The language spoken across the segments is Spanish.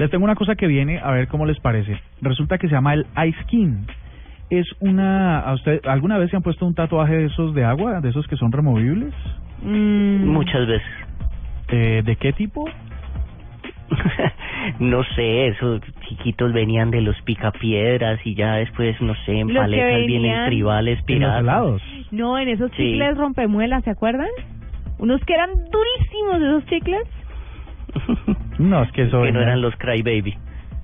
Les tengo una cosa que viene a ver cómo les parece. Resulta que se llama el Ice Skin. Es una. ¿a usted, ¿Alguna vez se han puesto un tatuaje de esos de agua, de esos que son removibles? Muchas veces. Eh, ¿De qué tipo? no sé, esos chiquitos venían de los picapiedras y ya después, no sé, en Los paletas vienen tribales En los piratas. helados. No, en esos Sí. chicles rompemuelas, ¿se acuerdan? Unos que eran durísimos esos chicles. No, es que eso. que no eran los Crybaby.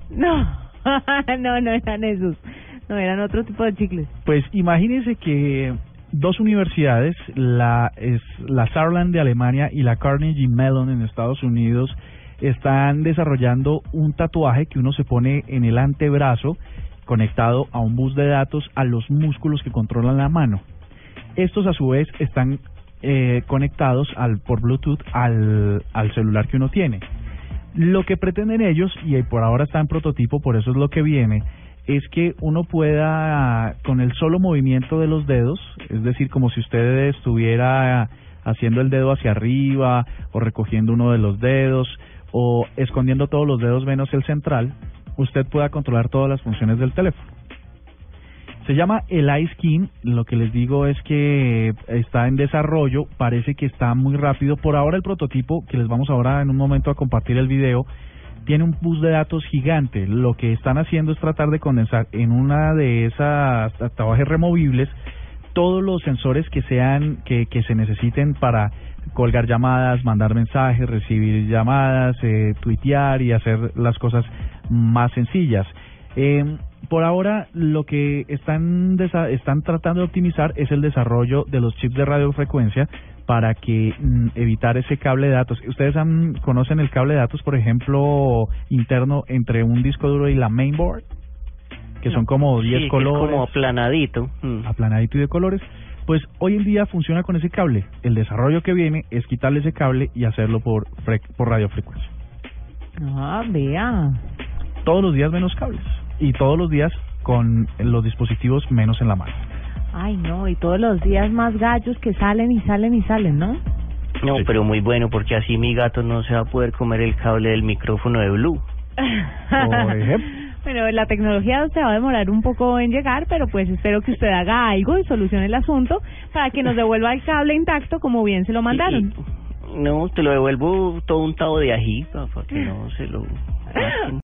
No, no, no eran esos. No, eran otro tipo de chicles. Pues imagínense que dos universidades, la es la Saarland de Alemania y la Carnegie Mellon en Estados Unidos, están desarrollando un tatuaje que uno se pone en el antebrazo conectado a un bus de datos a los músculos que controlan la mano. Estos a su vez están eh, conectados al por Bluetooth al, al celular que uno tiene. Lo que pretenden ellos, y por ahora está en prototipo, por eso es lo que viene, es que uno pueda, con el solo movimiento de los dedos, es decir, como si usted estuviera haciendo el dedo hacia arriba o recogiendo uno de los dedos o escondiendo todos los dedos menos el central, usted pueda controlar todas las funciones del teléfono. Se llama el iSkin, lo que les digo es que está en desarrollo, parece que está muy rápido. Por ahora el prototipo, que les vamos ahora en un momento a compartir el video, tiene un bus de datos gigante. Lo que están haciendo es tratar de condensar en una de esas tatuajes removibles todos los sensores que sean que, que se necesiten para colgar llamadas, mandar mensajes, recibir llamadas, eh, tuitear y hacer las cosas más sencillas. Eh, por ahora lo que están desa- están tratando de optimizar es el desarrollo de los chips de radiofrecuencia para que mm, evitar ese cable de datos. Ustedes han, conocen el cable de datos, por ejemplo, interno entre un disco duro y la mainboard, que son como 10 Sí, que colores Es como aplanadito. Mm. aplanadito y de colores, pues hoy en día funciona con ese cable. El desarrollo que viene es quitarle ese cable y hacerlo por, fre- por radiofrecuencia. Ah, vea. Todos los días menos cables y todos los días con los dispositivos menos en la mano. Ay, no, y todos los días más gallos que salen y salen y salen, ¿no? No, Sí. pero muy bueno porque así mi gato no se va a poder comer el cable del micrófono de Blue. Por ejemplo. Bueno, la tecnología se va a demorar un poco en llegar, pero pues espero que usted haga algo y solucione el asunto para que nos devuelva el cable intacto como bien se lo mandaron. Y- y- no, te lo devuelvo todo untado de ají para que no se lo...